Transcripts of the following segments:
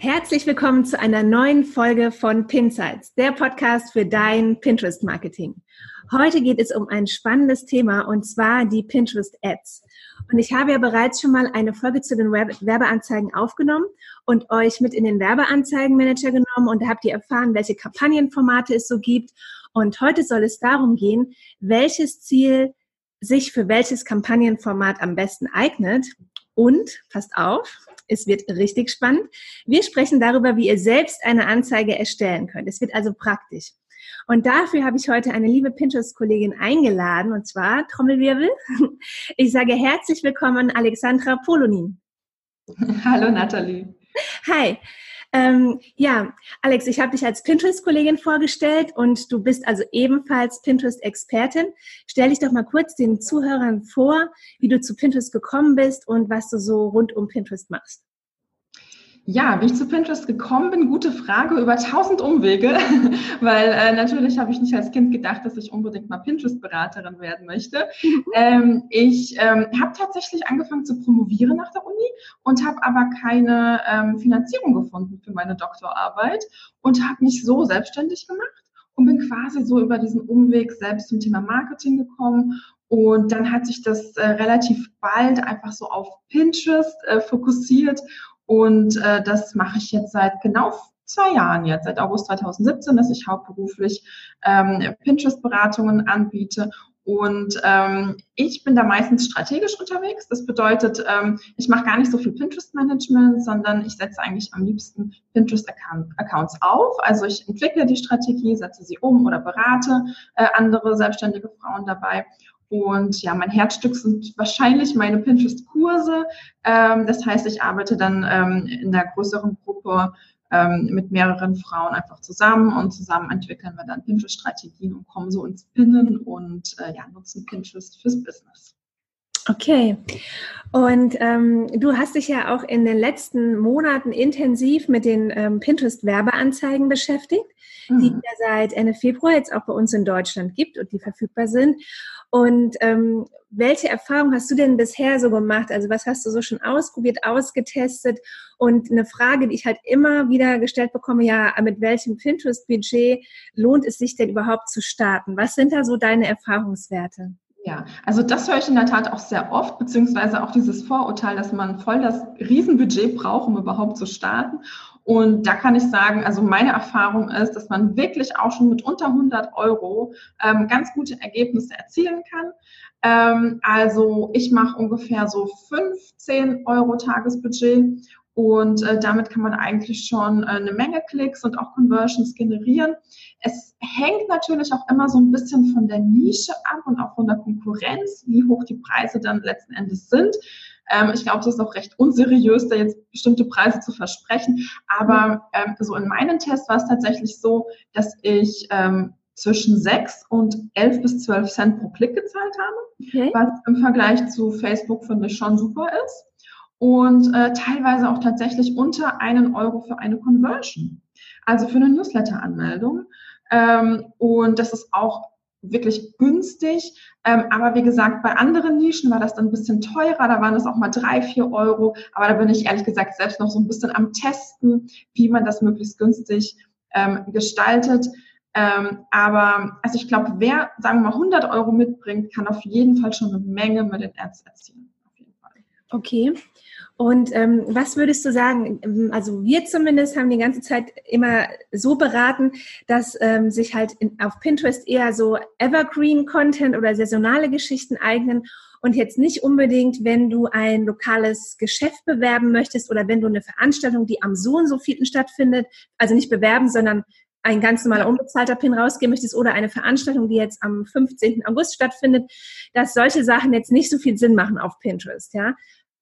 Herzlich willkommen zu einer neuen Folge von Pinsights, der Podcast für dein Pinterest Marketing. Heute geht es um ein spannendes Thema und zwar die Pinterest Ads. Und ich habe ja bereits schon mal eine Folge zu den Werbeanzeigen aufgenommen und euch mit in den Werbeanzeigenmanager genommen und habt ihr erfahren, welche Kampagnenformate es so gibt. Und heute soll es darum gehen, welches Ziel sich für welches Kampagnenformat am besten eignet. Und, passt auf, es wird richtig spannend. Wir sprechen darüber, wie ihr selbst eine Anzeige erstellen könnt. Es wird also praktisch. Und dafür habe ich heute eine liebe Pinterest-Kollegin eingeladen, und zwar Trommelwirbel. Ich sage herzlich willkommen, Alexandra Polonin. Hallo, Nathalie. Hi. Ähm, ja, Alex, ich habe dich als Pinterest-Kollegin vorgestellt und du bist also ebenfalls Pinterest-Expertin. Stell dich doch mal kurz den Zuhörern vor, wie du zu Pinterest gekommen bist und was du so rund um Pinterest machst. Ja, wie ich zu Pinterest gekommen bin, gute Frage, über tausend Umwege, weil äh, natürlich habe ich nicht als Kind gedacht, dass ich unbedingt mal Pinterest-Beraterin werden möchte. Ähm, ich ähm, habe tatsächlich angefangen zu promovieren nach der Uni und habe aber keine ähm, Finanzierung gefunden für meine Doktorarbeit und habe mich so selbstständig gemacht und bin quasi so über diesen Umweg selbst zum Thema Marketing gekommen und dann hat sich das äh, relativ bald einfach so auf Pinterest äh, fokussiert und äh, das mache ich jetzt seit genau zwei Jahren jetzt, seit August 2017, dass ich hauptberuflich ähm, Pinterest-Beratungen anbiete. Und ähm, ich bin da meistens strategisch unterwegs. Das bedeutet, ähm, ich mache gar nicht so viel Pinterest-Management, sondern ich setze eigentlich am liebsten Pinterest-Accounts auf. Also ich entwickle die Strategie, setze sie um oder berate äh, andere selbstständige Frauen dabei. Und ja, mein Herzstück sind wahrscheinlich meine Pinterest-Kurse. Ähm, das heißt, ich arbeite dann ähm, in der größeren Gruppe ähm, mit mehreren Frauen einfach zusammen und zusammen entwickeln wir dann Pinterest-Strategien und kommen so ins Pinnen und äh, ja, nutzen Pinterest fürs Business. Okay. Und ähm, du hast dich ja auch in den letzten Monaten intensiv mit den ähm, Pinterest-Werbeanzeigen beschäftigt, mhm. die es ja seit Ende Februar jetzt auch bei uns in Deutschland gibt und die verfügbar sind. Und ähm, welche Erfahrungen hast du denn bisher so gemacht? Also was hast du so schon ausprobiert, ausgetestet? Und eine Frage, die ich halt immer wieder gestellt bekomme, ja, mit welchem Pinterest-Budget lohnt es sich denn überhaupt zu starten? Was sind da so deine Erfahrungswerte? Ja, also das höre ich in der Tat auch sehr oft, beziehungsweise auch dieses Vorurteil, dass man voll das Riesenbudget braucht, um überhaupt zu starten. Und da kann ich sagen, also meine Erfahrung ist, dass man wirklich auch schon mit unter 100 Euro ähm, ganz gute Ergebnisse erzielen kann. Ähm, also ich mache ungefähr so 15 Euro Tagesbudget und äh, damit kann man eigentlich schon äh, eine Menge Klicks und auch Conversions generieren. Es hängt natürlich auch immer so ein bisschen von der Nische ab und auch von der Konkurrenz, wie hoch die Preise dann letzten Endes sind. Ähm, ich glaube, es ist auch recht unseriös, da jetzt bestimmte Preise zu versprechen. Aber ähm, so in meinen Tests war es tatsächlich so, dass ich ähm, zwischen 6 und 11 bis 12 Cent pro Klick gezahlt habe, okay. was im Vergleich zu Facebook finde ich schon super ist. Und äh, teilweise auch tatsächlich unter einen Euro für eine Conversion, also für eine Newsletter-Anmeldung. Ähm, und das ist auch wirklich günstig. Ähm, aber wie gesagt, bei anderen Nischen war das dann ein bisschen teurer. Da waren es auch mal drei, vier Euro. Aber da bin ich ehrlich gesagt selbst noch so ein bisschen am Testen, wie man das möglichst günstig ähm, gestaltet. Ähm, aber also ich glaube, wer, sagen wir mal, 100 Euro mitbringt, kann auf jeden Fall schon eine Menge mit den Ads erzielen. Okay. Und ähm, was würdest du sagen? Also wir zumindest haben die ganze Zeit immer so beraten, dass ähm, sich halt in, auf Pinterest eher so Evergreen-Content oder saisonale Geschichten eignen und jetzt nicht unbedingt, wenn du ein lokales Geschäft bewerben möchtest oder wenn du eine Veranstaltung, die am so und so vielen stattfindet, also nicht bewerben, sondern ein ganz normaler unbezahlter Pin rausgehen möchtest oder eine Veranstaltung, die jetzt am 15. August stattfindet, dass solche Sachen jetzt nicht so viel Sinn machen auf Pinterest, ja?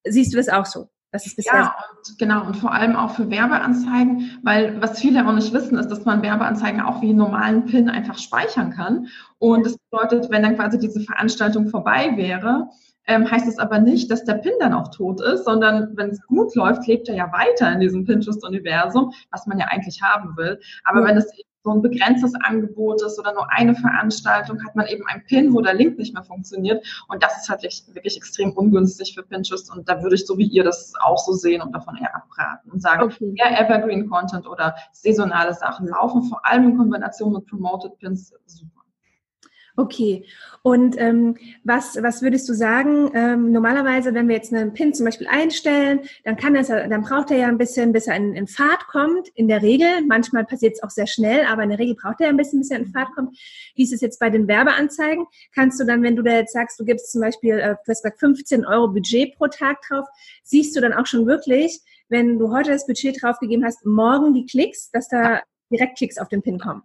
Siehst du das auch so? Ja, und genau, und vor allem auch für Werbeanzeigen, weil was viele auch nicht wissen, ist, dass man Werbeanzeigen auch wie einen normalen PIN einfach speichern kann. Und das bedeutet, wenn dann quasi diese Veranstaltung vorbei wäre, ähm, heißt es aber nicht, dass der Pin dann auch tot ist, sondern wenn es gut läuft, lebt er ja weiter in diesem Pinterest-Universum, was man ja eigentlich haben will. Aber ja. wenn es so ein begrenztes Angebot ist oder nur eine Veranstaltung, hat man eben ein Pin, wo der Link nicht mehr funktioniert. Und das ist halt wirklich extrem ungünstig für Pinterest. Und da würde ich so wie ihr das auch so sehen und davon eher abraten und sagen, okay. eher Evergreen Content oder saisonale Sachen laufen, vor allem in Kombination mit Promoted Pins super. Okay. Und ähm, was, was würdest du sagen? Ähm, normalerweise, wenn wir jetzt einen Pin zum Beispiel einstellen, dann kann das, dann braucht er ja ein bisschen, bis er in, in Fahrt kommt. In der Regel, manchmal passiert es auch sehr schnell, aber in der Regel braucht er ein bisschen, bis er in Fahrt kommt. Wie ist es jetzt bei den Werbeanzeigen? Kannst du dann, wenn du da jetzt sagst, du gibst zum Beispiel, äh, du hast gesagt, 15 Euro Budget pro Tag drauf, siehst du dann auch schon wirklich, wenn du heute das Budget draufgegeben hast, morgen die Klicks, dass da direkt Klicks auf den Pin kommen?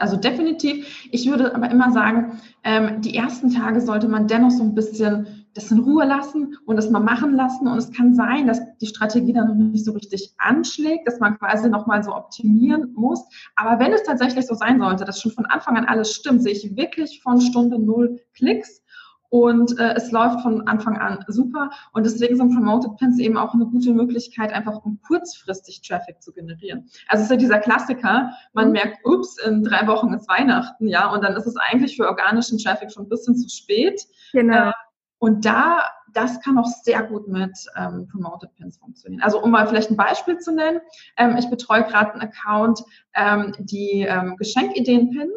Also definitiv. Ich würde aber immer sagen, ähm, die ersten Tage sollte man dennoch so ein bisschen das in Ruhe lassen und das mal machen lassen. Und es kann sein, dass die Strategie dann noch nicht so richtig anschlägt, dass man quasi nochmal so optimieren muss. Aber wenn es tatsächlich so sein sollte, dass schon von Anfang an alles stimmt, sehe ich wirklich von Stunde null Klicks und äh, es läuft von Anfang an super. Und deswegen sind Promoted Pins eben auch eine gute Möglichkeit, einfach um kurzfristig Traffic zu generieren. Also es ist ja dieser Klassiker, man mhm. merkt, ups, in drei Wochen ist Weihnachten, ja, und dann ist es eigentlich für organischen Traffic schon ein bisschen zu spät. Genau. Äh, und da, das kann auch sehr gut mit ähm, Promoted Pins funktionieren. Also um mal vielleicht ein Beispiel zu nennen, ähm, ich betreue gerade einen Account, ähm, die ähm, Geschenkideen pinnen.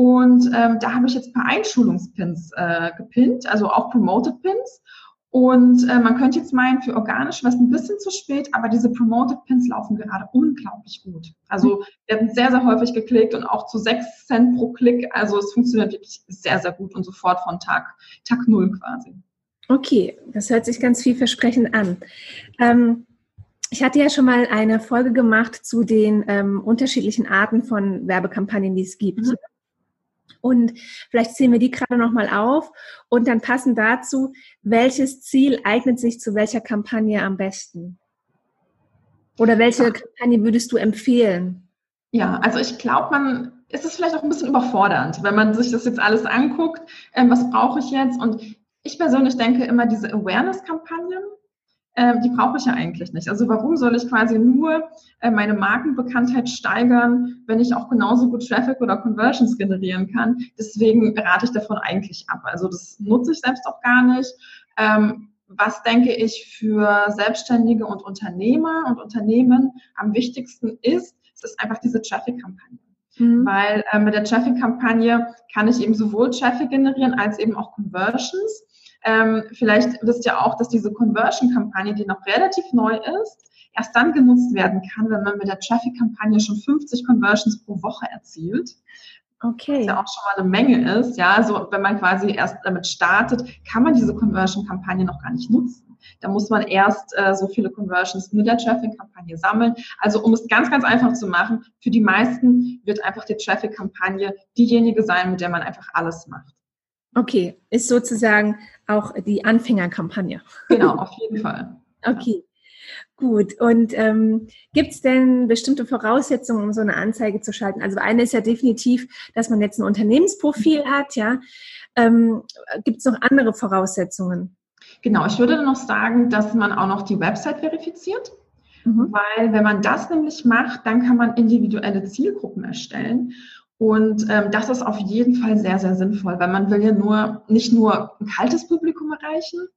Und ähm, da habe ich jetzt ein paar Einschulungspins äh, gepinnt, also auch Promoted Pins. Und äh, man könnte jetzt meinen, für organisch wäre es ein bisschen zu spät, aber diese Promoted Pins laufen gerade unglaublich gut. Also werden sehr, sehr häufig geklickt und auch zu 6 Cent pro Klick. Also es funktioniert wirklich sehr, sehr gut und sofort von Tag, Tag Null quasi. Okay, das hört sich ganz vielversprechend an. Ähm, ich hatte ja schon mal eine Folge gemacht zu den ähm, unterschiedlichen Arten von Werbekampagnen, die es gibt. Mhm. Und vielleicht zählen wir die gerade nochmal auf und dann passen dazu, welches Ziel eignet sich zu welcher Kampagne am besten? Oder welche. Kampagne würdest du empfehlen? Ja, also ich glaube, man ist es vielleicht auch ein bisschen überfordernd, wenn man sich das jetzt alles anguckt. Ähm, was brauche ich jetzt? Und ich persönlich denke immer, diese Awareness-Kampagnen, ähm, die brauche ich ja eigentlich nicht. Also warum soll ich quasi nur äh, meine Markenbekanntheit steigern, wenn ich auch genauso gut Traffic oder Conversions generieren kann? Deswegen rate ich davon eigentlich ab. Also das nutze ich selbst auch gar nicht. Ähm, was denke ich für Selbstständige und Unternehmer und Unternehmen am wichtigsten ist, es ist einfach diese Traffic-Kampagne. Mhm. Weil äh, mit der Traffic-Kampagne kann ich eben sowohl Traffic generieren als eben auch Conversions. Ähm, vielleicht wisst ihr auch, dass diese Conversion-Kampagne, die noch relativ neu ist, erst dann genutzt werden kann, wenn man mit der Traffic-Kampagne schon 50 Conversions pro Woche erzielt. Okay. Was ja auch schon mal eine Menge ist. Ja, also wenn man quasi erst damit startet, kann man diese Conversion-Kampagne noch gar nicht nutzen. Da muss man erst äh, so viele Conversions mit der Traffic-Kampagne sammeln. Also um es ganz, ganz einfach zu machen, für die meisten wird einfach die Traffic-Kampagne diejenige sein, mit der man einfach alles macht. Okay, ist sozusagen auch die Anfängerkampagne. Genau, auf jeden Fall. okay. Gut, und ähm, gibt es denn bestimmte Voraussetzungen, um so eine Anzeige zu schalten? Also eine ist ja definitiv, dass man jetzt ein Unternehmensprofil hat, ja. Ähm, gibt es noch andere Voraussetzungen? Genau, ich würde noch sagen, dass man auch noch die Website verifiziert. Mhm. Weil wenn man das nämlich macht, dann kann man individuelle Zielgruppen erstellen. Und ähm, das ist auf jeden Fall sehr, sehr sinnvoll, weil man will ja nur nicht nur ein kaltes Publikum erreichen,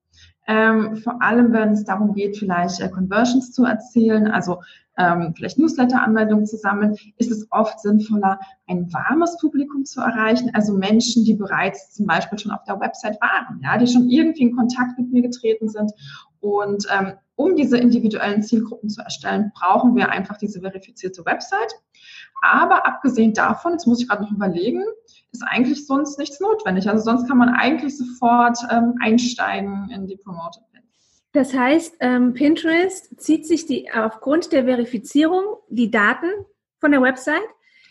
ähm, vor allem wenn es darum geht, vielleicht äh, Conversions zu erzielen, also ähm, vielleicht Newsletter-Anmeldungen zu sammeln, ist es oft sinnvoller, ein warmes Publikum zu erreichen, also Menschen, die bereits zum Beispiel schon auf der Website waren, ja, die schon irgendwie in Kontakt mit mir getreten sind. Und ähm, um diese individuellen Zielgruppen zu erstellen, brauchen wir einfach diese verifizierte Website. Aber abgesehen davon, jetzt muss ich gerade noch überlegen, ist eigentlich sonst nichts notwendig. Also sonst kann man eigentlich sofort ähm, einsteigen in die Promoted Pins. Das heißt, ähm, Pinterest zieht sich die aufgrund der Verifizierung die Daten von der Website?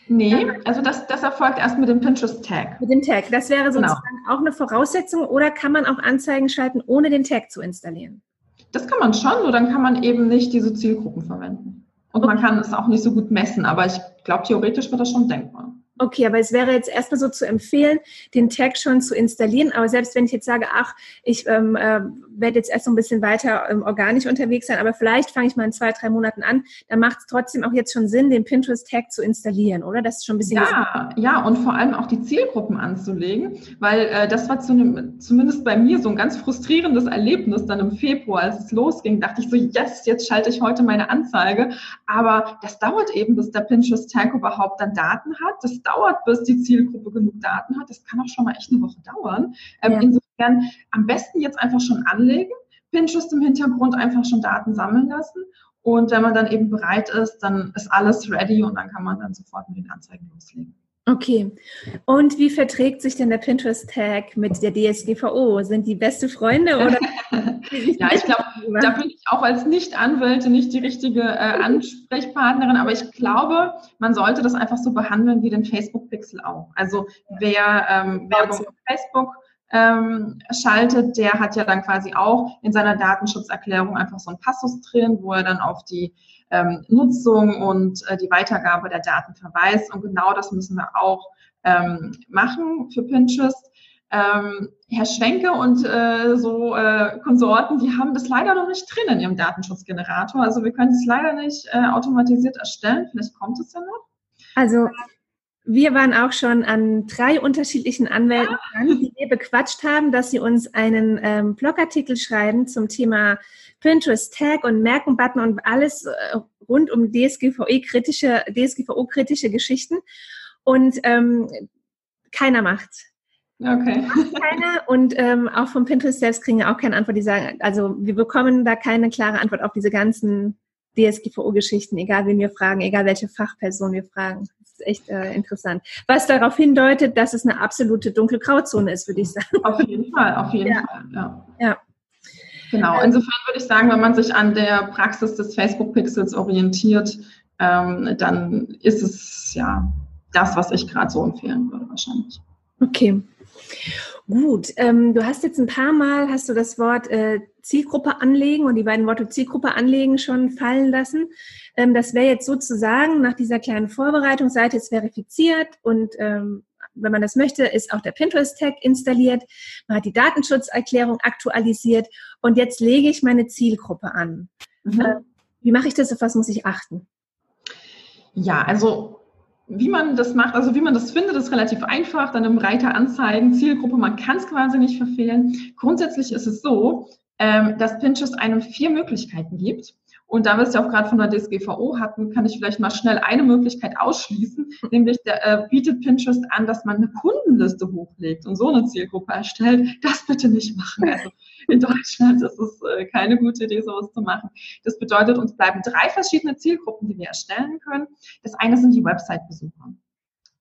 Nee, also das, das erfolgt erst mit dem Pinterest-Tag. Mit dem Tag. Das wäre genau. sozusagen genau. auch eine Voraussetzung oder kann man auch Anzeigen schalten, ohne den Tag zu installieren? Das kann man schon, nur dann kann man eben nicht diese Zielgruppen verwenden. Und man kann es auch nicht so gut messen, aber ich glaube, theoretisch wird das schon denkbar. Okay, aber es wäre jetzt erstmal so zu empfehlen, den Tag schon zu installieren. Aber selbst wenn ich jetzt sage, ach, ich ähm, äh, werde jetzt erst so ein bisschen weiter ähm, organisch unterwegs sein, aber vielleicht fange ich mal in zwei, drei Monaten an, dann macht es trotzdem auch jetzt schon Sinn, den Pinterest-Tag zu installieren, oder? Das ist schon ein bisschen. Ja, ja, und vor allem auch die Zielgruppen anzulegen, weil äh, das war zu einem, zumindest bei mir so ein ganz frustrierendes Erlebnis dann im Februar, als es losging, dachte ich so, yes, jetzt schalte ich heute meine Anzeige. Aber das dauert eben, bis der Pinterest-Tag überhaupt dann Daten hat. Das dauert, bis die Zielgruppe genug Daten hat. Das kann auch schon mal echt eine Woche dauern. Ähm, ja. Insofern am besten jetzt einfach schon anlegen, Pinterest im Hintergrund einfach schon Daten sammeln lassen. Und wenn man dann eben bereit ist, dann ist alles ready und dann kann man dann sofort mit den Anzeigen loslegen. Okay. Und wie verträgt sich denn der Pinterest-Tag mit der DSGVO? Sind die beste Freunde oder? ja, ich glaube, da bin ich auch als Nicht-Anwälte nicht die richtige äh, Ansprechpartnerin, aber ich glaube, man sollte das einfach so behandeln wie den Facebook-Pixel auch. Also wer ähm, Werbung auf Facebook ähm, schaltet, der hat ja dann quasi auch in seiner Datenschutzerklärung einfach so einen Passus drin, wo er dann auf die ähm, Nutzung und äh, die Weitergabe der Daten verweist. Und genau das müssen wir auch ähm, machen für Pinterest. Ähm, Herr Schwenke und äh, so äh, Konsorten, die haben das leider noch nicht drin in ihrem Datenschutzgenerator. Also wir können es leider nicht äh, automatisiert erstellen. Vielleicht kommt es ja noch. Also wir waren auch schon an drei unterschiedlichen Anwälten dran, die wir bequatscht haben, dass sie uns einen ähm, Blogartikel schreiben zum Thema Pinterest Tag und Merken-Button und alles äh, rund um DSGVO-kritische DSGVO-kritische Geschichten. Und ähm, keiner macht's. Okay. Keiner und ähm, auch vom Pinterest selbst kriegen wir auch keine Antwort. Die sagen, also wir bekommen da keine klare Antwort auf diese ganzen DSGVO-Geschichten, egal wen wir fragen, egal welche Fachperson wir fragen. Das ist echt äh, interessant. Was darauf hindeutet, dass es eine absolute dunkle Grauzone ist, würde ich sagen. Auf jeden Fall, auf jeden ja. Fall, ja. ja. Genau, insofern würde ich sagen, wenn man sich an der Praxis des Facebook-Pixels orientiert, ähm, dann ist es ja das, was ich gerade so empfehlen würde wahrscheinlich. Okay. Gut, ähm, du hast jetzt ein paar Mal, hast du das Wort äh, Zielgruppe anlegen und die beiden Worte Zielgruppe anlegen schon fallen lassen. Ähm, das wäre jetzt sozusagen nach dieser kleinen Vorbereitungsseite jetzt verifiziert und ähm, wenn man das möchte, ist auch der Pinterest-Tag installiert. Man hat die Datenschutzerklärung aktualisiert und jetzt lege ich meine Zielgruppe an. Mhm. Äh, wie mache ich das? Auf was muss ich achten? Ja, also wie man das macht, also wie man das findet, ist relativ einfach. Dann im Reiter Anzeigen, Zielgruppe, man kann es quasi nicht verfehlen. Grundsätzlich ist es so, ähm, dass Pinterest einem vier Möglichkeiten gibt. Und da wir es ja auch gerade von der DSGVO hatten, kann ich vielleicht mal schnell eine Möglichkeit ausschließen, nämlich der, äh, bietet Pinterest an, dass man eine Kundenliste hochlegt und so eine Zielgruppe erstellt. Das bitte nicht machen. Also in Deutschland ist es äh, keine gute Idee, sowas zu machen. Das bedeutet, uns bleiben drei verschiedene Zielgruppen, die wir erstellen können. Das eine sind die Website-Besucher.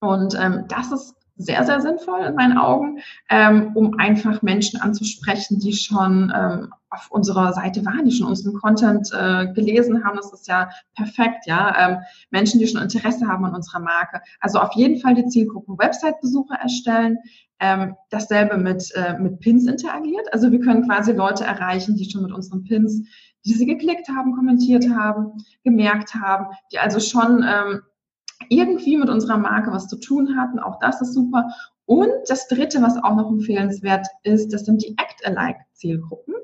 Und ähm, das ist sehr, sehr sinnvoll in meinen Augen, ähm, um einfach Menschen anzusprechen, die schon ähm, auf unserer Seite waren, die schon unseren Content äh, gelesen haben. Das ist ja perfekt, ja. Ähm, Menschen, die schon Interesse haben an unserer Marke. Also auf jeden Fall die Zielgruppen Website-Besucher erstellen. Ähm, dasselbe mit, äh, mit Pins interagiert. Also wir können quasi Leute erreichen, die schon mit unseren Pins, die sie geklickt haben, kommentiert haben, gemerkt haben, die also schon ähm, irgendwie mit unserer Marke was zu tun hatten. Auch das ist super. Und das Dritte, was auch noch empfehlenswert ist, das sind die Act-alike-Zielgruppen.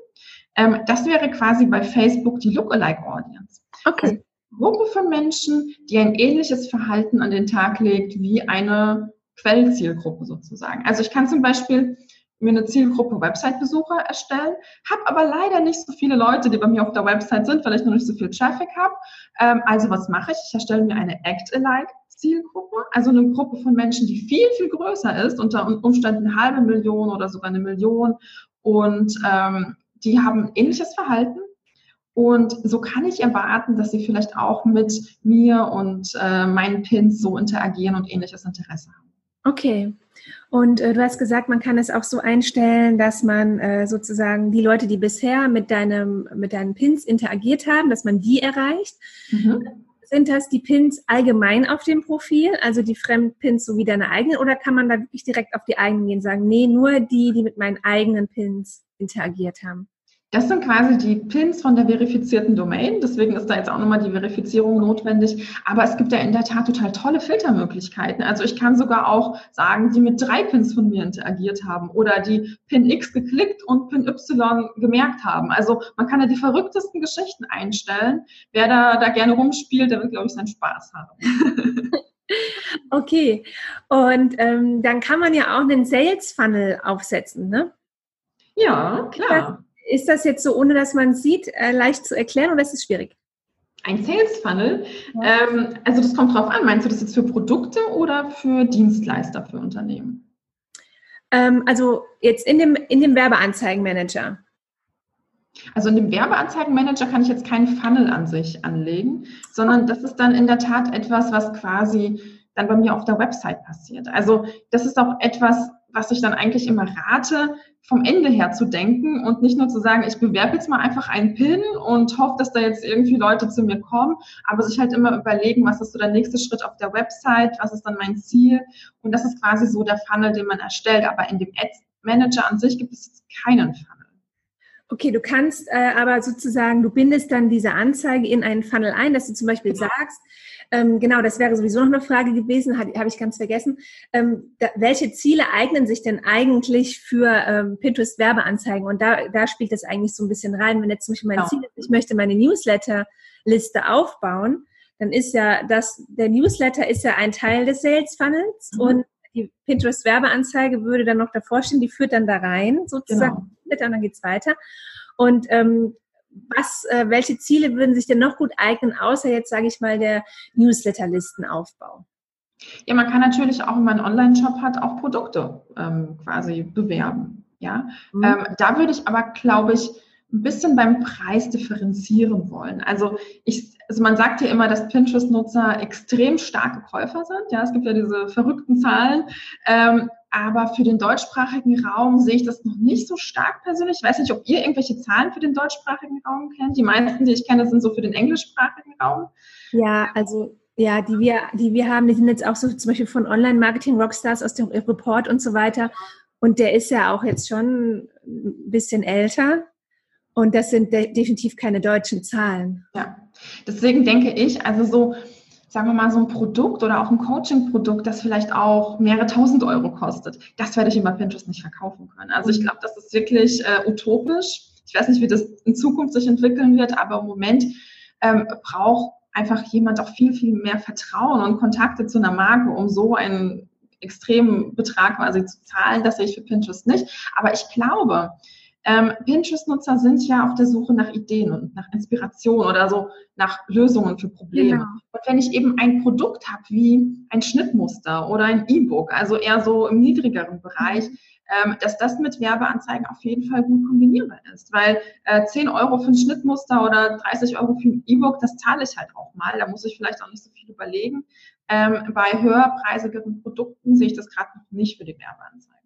Ähm, das wäre quasi bei Facebook die Lookalike-Audience. Okay. Also Gruppe von Menschen, die ein ähnliches Verhalten an den Tag legt wie eine Quellzielgruppe sozusagen. Also ich kann zum Beispiel mir eine Zielgruppe Website-Besucher erstellen, habe aber leider nicht so viele Leute, die bei mir auf der Website sind, weil ich noch nicht so viel Traffic habe. Ähm, also was mache ich? Ich erstelle mir eine Act-alike Zielgruppe, also eine Gruppe von Menschen, die viel, viel größer ist, unter Umständen eine halbe Million oder sogar eine Million und ähm, die haben ähnliches Verhalten. Und so kann ich erwarten, dass sie vielleicht auch mit mir und äh, meinen Pins so interagieren und ähnliches Interesse haben. Okay. Und äh, du hast gesagt, man kann es auch so einstellen, dass man äh, sozusagen die Leute, die bisher mit deinem mit deinen Pins interagiert haben, dass man die erreicht. Mhm. Sind das die Pins allgemein auf dem Profil, also die Fremdpins sowie deine eigenen, oder kann man da wirklich direkt auf die eigenen gehen und sagen, nee, nur die, die mit meinen eigenen Pins interagiert haben? Das sind quasi die Pins von der verifizierten Domain. Deswegen ist da jetzt auch nochmal die Verifizierung notwendig. Aber es gibt ja in der Tat total tolle Filtermöglichkeiten. Also ich kann sogar auch sagen, die mit drei Pins von mir interagiert haben oder die Pin X geklickt und Pin Y gemerkt haben. Also man kann ja die verrücktesten Geschichten einstellen. Wer da, da gerne rumspielt, der wird, glaube ich, seinen Spaß haben. okay. Und ähm, dann kann man ja auch einen Sales Funnel aufsetzen, ne? Ja, klar. Ist das jetzt so, ohne dass man sieht, äh, leicht zu erklären oder ist es schwierig? Ein Sales Funnel, ja. ähm, also das kommt drauf an. Meinst du das jetzt für Produkte oder für Dienstleister für Unternehmen? Ähm, also jetzt in dem, in dem Werbeanzeigenmanager. Also in dem Werbeanzeigenmanager kann ich jetzt keinen Funnel an sich anlegen, sondern das ist dann in der Tat etwas, was quasi dann bei mir auf der Website passiert. Also das ist auch etwas, was ich dann eigentlich immer rate, vom Ende her zu denken und nicht nur zu sagen, ich bewerbe jetzt mal einfach einen Pin und hoffe, dass da jetzt irgendwie Leute zu mir kommen, aber sich halt immer überlegen, was ist so der nächste Schritt auf der Website, was ist dann mein Ziel und das ist quasi so der Funnel, den man erstellt, aber in dem Ads Manager an sich gibt es jetzt keinen Funnel. Okay, du kannst äh, aber sozusagen, du bindest dann diese Anzeige in einen Funnel ein, dass du zum Beispiel genau. sagst, ähm, genau, das wäre sowieso noch eine Frage gewesen, habe ich ganz vergessen. Ähm, da, welche Ziele eignen sich denn eigentlich für ähm, Pinterest-Werbeanzeigen? Und da, da spielt das eigentlich so ein bisschen rein. Wenn jetzt zum Beispiel mein genau. Ziel ist, ich möchte meine Newsletter-Liste aufbauen, dann ist ja das, der Newsletter ist ja ein Teil des Sales Funnels mhm. und die Pinterest-Werbeanzeige würde dann noch davor stehen, die führt dann da rein, sozusagen, genau. und dann geht's weiter. Und ähm, was, äh, welche Ziele würden sich denn noch gut eignen, außer jetzt, sage ich mal, der Newsletter-Listenaufbau? Ja, man kann natürlich auch, wenn man einen Online-Shop hat, auch Produkte ähm, quasi bewerben. Ja, mhm. ähm, da würde ich aber, glaube ich, ein bisschen beim Preis differenzieren wollen. Also ich, also man sagt ja immer, dass Pinterest-Nutzer extrem starke Käufer sind. Ja, es gibt ja diese verrückten Zahlen. Ähm, aber für den deutschsprachigen Raum sehe ich das noch nicht so stark persönlich. Ich weiß nicht, ob ihr irgendwelche Zahlen für den deutschsprachigen Raum kennt. Die meisten, die ich kenne, sind so für den englischsprachigen Raum. Ja, also ja, die wir, die wir haben, die sind jetzt auch so zum Beispiel von Online-Marketing-Rockstars aus dem Report und so weiter. Und der ist ja auch jetzt schon ein bisschen älter. Und das sind de definitiv keine deutschen Zahlen. Ja, deswegen denke ich, also so sagen wir mal, so ein Produkt oder auch ein Coaching-Produkt, das vielleicht auch mehrere tausend Euro kostet, das werde ich über Pinterest nicht verkaufen können. Also ich glaube, das ist wirklich äh, utopisch. Ich weiß nicht, wie das in Zukunft sich entwickeln wird, aber im Moment ähm, braucht einfach jemand auch viel, viel mehr Vertrauen und Kontakte zu einer Marke, um so einen extremen Betrag quasi zu zahlen. Das sehe ich für Pinterest nicht. Aber ich glaube, ähm, Pinterest-Nutzer sind ja auf der Suche nach Ideen und nach Inspiration oder so nach Lösungen für Probleme. Genau. Und wenn ich eben ein Produkt habe wie ein Schnittmuster oder ein E-Book, also eher so im niedrigeren Bereich, ähm, dass das mit Werbeanzeigen auf jeden Fall gut kombinierbar ist. Weil äh, 10 Euro für ein Schnittmuster oder 30 Euro für ein E-Book, das zahle ich halt auch mal. Da muss ich vielleicht auch nicht so viel überlegen. Ähm, bei höherpreisigeren Produkten sehe ich das gerade noch nicht für die Werbeanzeigen.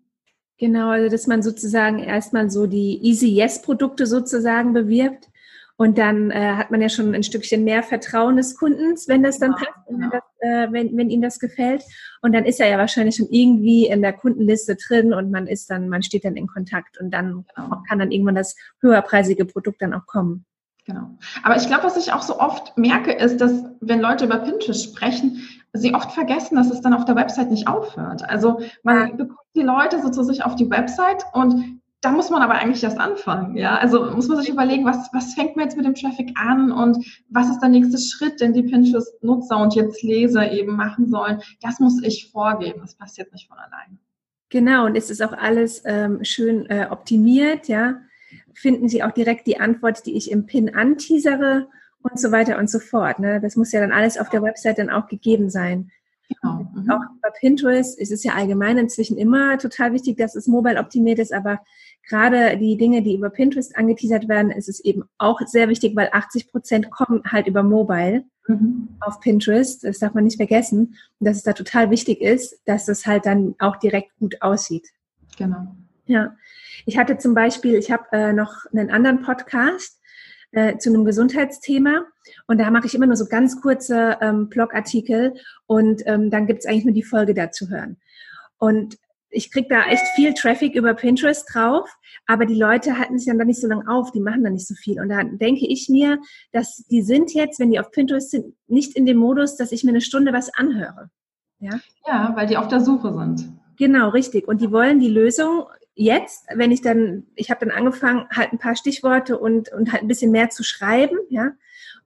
Genau, also dass man sozusagen erstmal so die Easy Yes Produkte sozusagen bewirbt und dann äh, hat man ja schon ein Stückchen mehr Vertrauen des Kundens, wenn das dann ja, passt, wenn, das, äh, wenn, wenn ihm das gefällt. Und dann ist er ja wahrscheinlich schon irgendwie in der Kundenliste drin und man ist dann, man steht dann in Kontakt und dann genau. kann dann irgendwann das höherpreisige Produkt dann auch kommen. Genau. Aber ich glaube, was ich auch so oft merke, ist, dass wenn Leute über Pinterest sprechen, sie oft vergessen, dass es dann auf der Website nicht aufhört. Also man bekommt die Leute so zu sich auf die Website und da muss man aber eigentlich erst anfangen. Ja, also muss man sich überlegen, was, was fängt man jetzt mit dem Traffic an und was ist der nächste Schritt, den die Pinterest-Nutzer und jetzt Leser eben machen sollen. Das muss ich vorgeben. Das passiert nicht von alleine. Genau, und es ist auch alles ähm, schön äh, optimiert, ja. Finden Sie auch direkt die Antwort, die ich im Pin anteasere und so weiter und so fort. Ne? Das muss ja dann alles auf der Website dann auch gegeben sein. Genau. Mhm. Auch bei Pinterest ist es ja allgemein inzwischen immer total wichtig, dass es mobile optimiert ist, aber gerade die Dinge, die über Pinterest angeteasert werden, ist es eben auch sehr wichtig, weil 80 Prozent kommen halt über Mobile mhm. auf Pinterest. Das darf man nicht vergessen. Und dass es da total wichtig ist, dass das halt dann auch direkt gut aussieht. Genau. Ja. Ich hatte zum Beispiel, ich habe äh, noch einen anderen Podcast, äh, zu einem Gesundheitsthema. Und da mache ich immer nur so ganz kurze ähm, Blogartikel und ähm, dann gibt es eigentlich nur die Folge dazu hören. Und ich krieg da echt viel Traffic über Pinterest drauf, aber die Leute halten sich dann da nicht so lange auf, die machen da nicht so viel. Und da denke ich mir, dass die sind jetzt, wenn die auf Pinterest sind, nicht in dem Modus, dass ich mir eine Stunde was anhöre. Ja, ja weil die auf der Suche sind. Genau, richtig. Und die wollen die Lösung jetzt, wenn ich dann, ich habe dann angefangen, halt ein paar Stichworte und, und halt ein bisschen mehr zu schreiben, ja,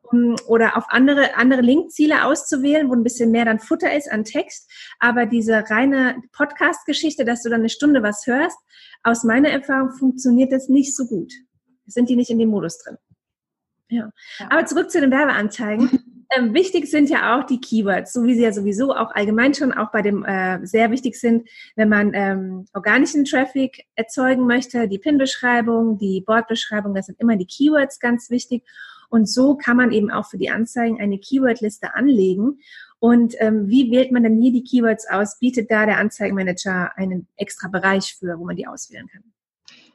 um, oder auf andere, andere Linkziele auszuwählen, wo ein bisschen mehr dann Futter ist an Text. Aber diese reine Podcast-Geschichte, dass du dann eine Stunde was hörst, aus meiner Erfahrung funktioniert das nicht so gut. Sind die nicht in dem Modus drin. Ja. ja. Aber zurück zu den Werbeanzeigen. Ähm, wichtig sind ja auch die Keywords, so wie sie ja sowieso auch allgemein schon auch bei dem äh, sehr wichtig sind, wenn man ähm, organischen Traffic erzeugen möchte. Die Pin-Beschreibung, die Board-Beschreibung, das sind immer die Keywords ganz wichtig. Und so kann man eben auch für die Anzeigen eine Keyword-Liste anlegen. Und ähm, wie wählt man denn hier die Keywords aus? Bietet da der Anzeigenmanager einen extra Bereich für, wo man die auswählen kann?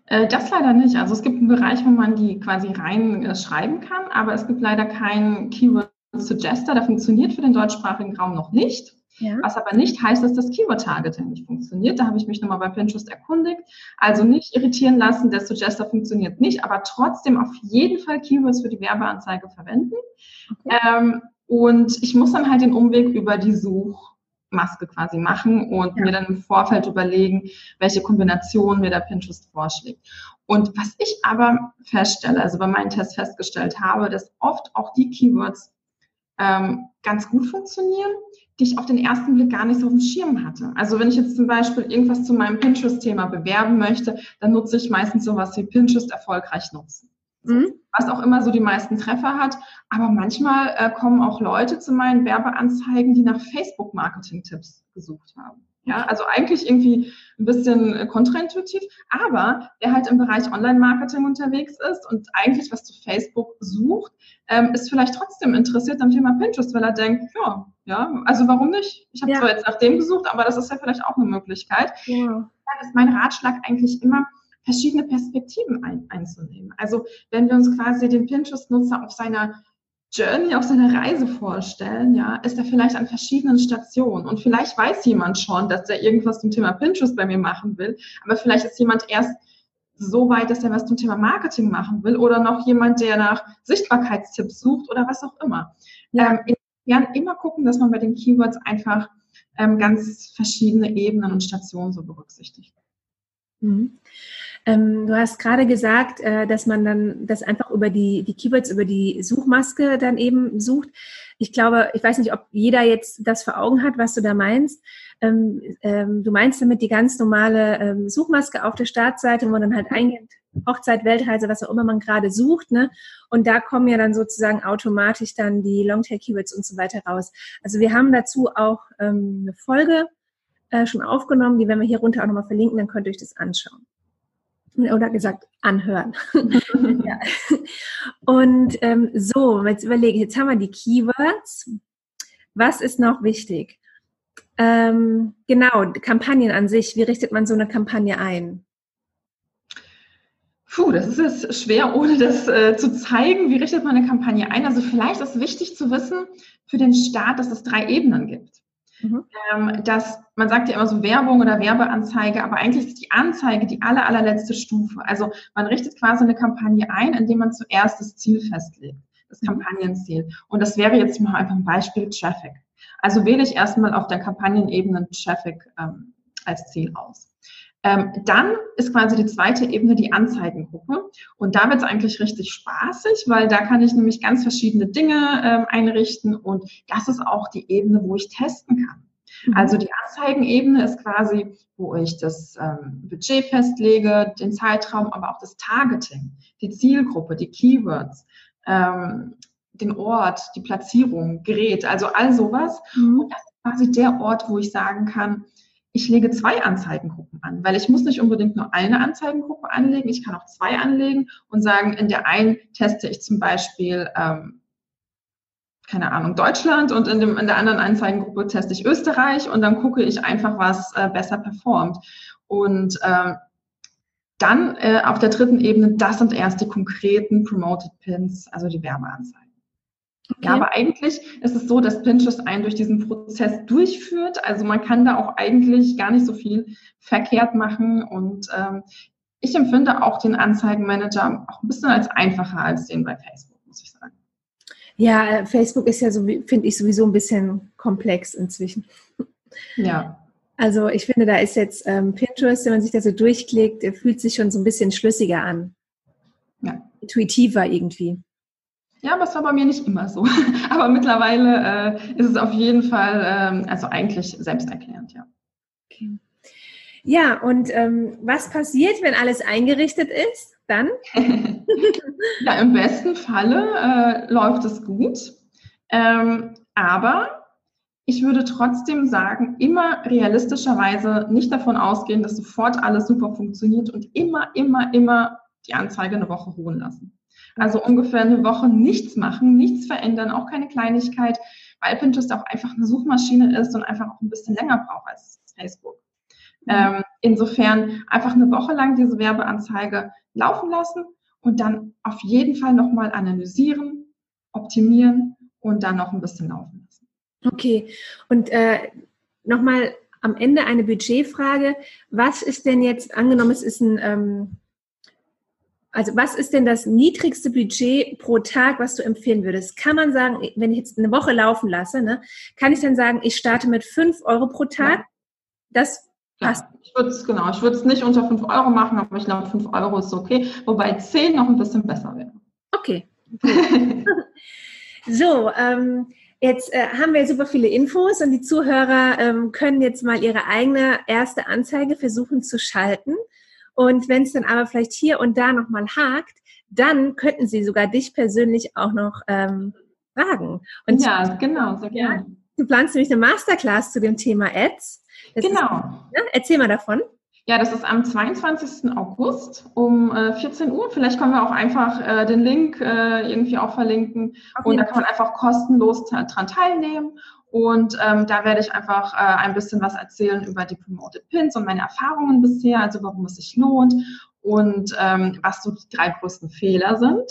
Äh, das leider nicht. Also es gibt einen Bereich, wo man die quasi rein äh, schreiben kann, aber es gibt leider keinen Keyword Suggester, der funktioniert für den deutschsprachigen Raum noch nicht. Ja. Was aber nicht heißt, dass das Keyword-Targeting nicht funktioniert. Da habe ich mich nochmal bei Pinterest erkundigt. Also nicht irritieren lassen, der Suggester funktioniert nicht, aber trotzdem auf jeden Fall Keywords für die Werbeanzeige verwenden. Okay. Ähm, und ich muss dann halt den Umweg über die Suchmaske quasi machen und ja. mir dann im Vorfeld überlegen, welche Kombination mir der Pinterest vorschlägt. Und was ich aber feststelle, also bei meinen Tests festgestellt habe, dass oft auch die Keywords ähm, ganz gut funktionieren, die ich auf den ersten Blick gar nicht so auf dem Schirm hatte. Also wenn ich jetzt zum Beispiel irgendwas zu meinem Pinterest-Thema bewerben möchte, dann nutze ich meistens sowas wie Pinterest erfolgreich nutzen. Mhm. Was auch immer so die meisten Treffer hat. Aber manchmal äh, kommen auch Leute zu meinen Werbeanzeigen, die nach Facebook-Marketing-Tipps gesucht haben. Ja, also eigentlich irgendwie ein bisschen äh, kontraintuitiv, aber wer halt im Bereich Online-Marketing unterwegs ist und eigentlich was zu Facebook sucht, ähm, ist vielleicht trotzdem interessiert am Thema Pinterest, weil er denkt, ja, ja, also warum nicht? Ich habe ja. zwar jetzt nach dem gesucht, aber das ist ja vielleicht auch eine Möglichkeit. Ja. Dann ist mein Ratschlag eigentlich immer, verschiedene Perspektiven ein, einzunehmen. Also wenn wir uns quasi den Pinterest-Nutzer auf seiner Journey auf seiner Reise vorstellen, ja, ist er vielleicht an verschiedenen Stationen und vielleicht weiß jemand schon, dass er irgendwas zum Thema Pinterest bei mir machen will, aber vielleicht ist jemand erst so weit, dass er was zum Thema Marketing machen will oder noch jemand, der nach Sichtbarkeitstipps sucht oder was auch immer. Ja. Ähm, insofern immer gucken, dass man bei den Keywords einfach ähm, ganz verschiedene Ebenen und Stationen so berücksichtigt. Mhm. Ähm, du hast gerade gesagt, äh, dass man dann das einfach über die, die Keywords, über die Suchmaske dann eben sucht. Ich glaube, ich weiß nicht, ob jeder jetzt das vor Augen hat, was du da meinst. Ähm, ähm, du meinst damit die ganz normale ähm, Suchmaske auf der Startseite, wo man dann halt eingibt, Hochzeit, Weltreise, was auch immer man gerade sucht, ne? Und da kommen ja dann sozusagen automatisch dann die Longtail-Keywords und so weiter raus. Also wir haben dazu auch ähm, eine Folge äh, schon aufgenommen, die werden wir hier runter auch nochmal verlinken, dann könnt ihr euch das anschauen oder gesagt anhören. ja. Und ähm, so, jetzt überlege ich, jetzt haben wir die Keywords. Was ist noch wichtig? Ähm, genau, Kampagnen an sich. Wie richtet man so eine Kampagne ein? Puh, das ist jetzt schwer, ohne das äh, zu zeigen. Wie richtet man eine Kampagne ein? Also vielleicht ist wichtig zu wissen für den Start, dass es drei Ebenen gibt. Mhm. Ähm, dass man sagt ja immer so Werbung oder Werbeanzeige, aber eigentlich ist die Anzeige die aller, allerletzte Stufe. Also man richtet quasi eine Kampagne ein, indem man zuerst das Ziel festlegt, das mhm. Kampagnenziel. Und das wäre jetzt mal einfach ein Beispiel Traffic. Also wähle ich erstmal auf der Kampagnenebene Traffic ähm, als Ziel aus. Ähm, dann ist quasi die zweite Ebene die Anzeigengruppe. Und da wird es eigentlich richtig spaßig, weil da kann ich nämlich ganz verschiedene Dinge ähm, einrichten. Und das ist auch die Ebene, wo ich testen kann. Mhm. Also die Anzeigenebene ist quasi, wo ich das ähm, Budget festlege, den Zeitraum, aber auch das Targeting, die Zielgruppe, die Keywords, ähm, den Ort, die Platzierung, Gerät, also all sowas. Mhm. Und das ist quasi der Ort, wo ich sagen kann, ich lege zwei Anzeigengruppen an, weil ich muss nicht unbedingt nur eine Anzeigengruppe anlegen, ich kann auch zwei anlegen und sagen, in der einen teste ich zum Beispiel, ähm, keine Ahnung, Deutschland und in, dem, in der anderen Anzeigengruppe teste ich Österreich und dann gucke ich einfach, was äh, besser performt. Und ähm, dann äh, auf der dritten Ebene, das sind erst die konkreten Promoted Pins, also die Werbeanzeigen. Okay. Ja, aber eigentlich ist es so, dass Pinterest einen durch diesen Prozess durchführt. Also man kann da auch eigentlich gar nicht so viel verkehrt machen. Und ähm, ich empfinde auch den Anzeigenmanager auch ein bisschen als einfacher als den bei Facebook, muss ich sagen. Ja, Facebook ist ja so, finde ich, sowieso ein bisschen komplex inzwischen. Ja. Also ich finde, da ist jetzt ähm, Pinterest, wenn man sich das so durchklickt, fühlt sich schon so ein bisschen schlüssiger an. Ja. Intuitiver irgendwie. Ja, aber es war bei mir nicht immer so. aber mittlerweile äh, ist es auf jeden Fall, ähm, also eigentlich selbsterklärend, ja. Okay. Ja, und ähm, was passiert, wenn alles eingerichtet ist? Dann? ja, im besten Falle äh, läuft es gut. Ähm, aber ich würde trotzdem sagen, immer realistischerweise nicht davon ausgehen, dass sofort alles super funktioniert und immer, immer, immer die Anzeige eine Woche ruhen lassen. Also ungefähr eine Woche nichts machen, nichts verändern, auch keine Kleinigkeit, weil Pinterest auch einfach eine Suchmaschine ist und einfach auch ein bisschen länger braucht als Facebook. Mhm. Ähm, insofern einfach eine Woche lang diese Werbeanzeige laufen lassen und dann auf jeden Fall nochmal analysieren, optimieren und dann noch ein bisschen laufen lassen. Okay, und äh, nochmal am Ende eine Budgetfrage. Was ist denn jetzt, angenommen, es ist ein, ähm, also was ist denn das niedrigste Budget pro Tag, was du empfehlen würdest? Kann man sagen, wenn ich jetzt eine Woche laufen lasse, ne, kann ich dann sagen, ich starte mit 5 Euro pro Tag? Ja. Das passt. Ja, ich würde es genau, ich würde es nicht unter 5 Euro machen, aber ich glaube 5 Euro ist okay, wobei 10 noch ein bisschen besser wäre. Okay. so, ähm, Jetzt äh, haben wir super viele Infos und die Zuhörer ähm, können jetzt mal ihre eigene erste Anzeige versuchen zu schalten. Und wenn es dann aber vielleicht hier und da nochmal hakt, dann könnten sie sogar dich persönlich auch noch ähm, fragen. Und ja, genau, sehr gerne. Du planst nämlich eine Masterclass zu dem Thema Ads. Das genau. Ist, ne? Erzähl mal davon. Ja, das ist am 22. August um äh, 14 Uhr. Vielleicht können wir auch einfach äh, den Link äh, irgendwie auch verlinken. Okay. Und da kann man einfach kostenlos dran teilnehmen. Und ähm, da werde ich einfach äh, ein bisschen was erzählen über die Promoted Pins und meine Erfahrungen bisher, also warum es sich lohnt und ähm, was so die drei größten Fehler sind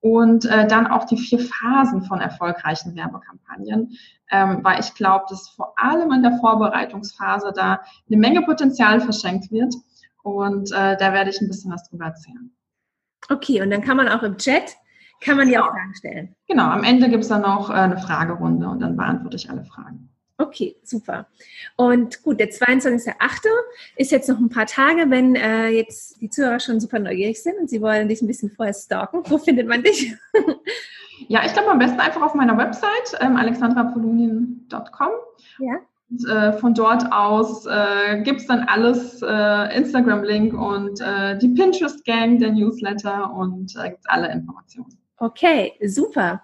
und äh, dann auch die vier Phasen von erfolgreichen Werbekampagnen, ähm, weil ich glaube, dass vor allem in der Vorbereitungsphase da eine Menge Potenzial verschenkt wird und äh, da werde ich ein bisschen was drüber erzählen. Okay, und dann kann man auch im Chat, kann man dir auch Fragen stellen. Genau, am Ende gibt es dann noch äh, eine Fragerunde und dann beantworte ich alle Fragen. Okay, super. Und gut, der 22.8. ist jetzt noch ein paar Tage, wenn äh, jetzt die Zuhörer schon super neugierig sind und sie wollen dich ein bisschen vorher stalken. Wo findet man dich? ja, ich glaube am besten einfach auf meiner Website ähm, alexandrapolunien.com. Ja. Und, äh, von dort aus äh, gibt es dann alles, äh, Instagram-Link und äh, die Pinterest-Gang, der Newsletter und äh, gibt alle Informationen. Okay, super.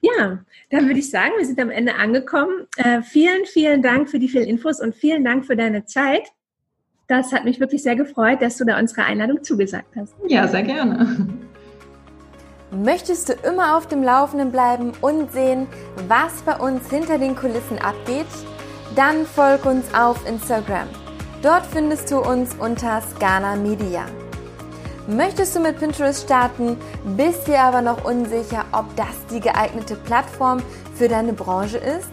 Ja, dann würde ich sagen, wir sind am Ende angekommen. Äh, vielen, vielen Dank für die vielen Infos und vielen Dank für deine Zeit. Das hat mich wirklich sehr gefreut, dass du da unserer Einladung zugesagt hast. Ja, sehr gerne. Möchtest du immer auf dem Laufenden bleiben und sehen, was bei uns hinter den Kulissen abgeht? Dann folg uns auf Instagram. Dort findest du uns unter Scana Media. Möchtest du mit Pinterest starten, bist dir aber noch unsicher, ob das die geeignete Plattform für deine Branche ist?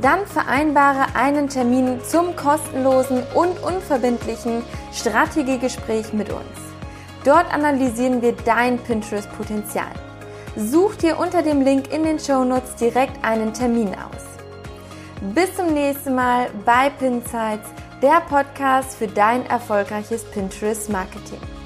Dann vereinbare einen Termin zum kostenlosen und unverbindlichen Strategiegespräch mit uns. Dort analysieren wir dein Pinterest-Potenzial. Such dir unter dem Link in den Shownotes direkt einen Termin aus. Bis zum nächsten Mal bei Pinsights, der Podcast für dein erfolgreiches Pinterest-Marketing.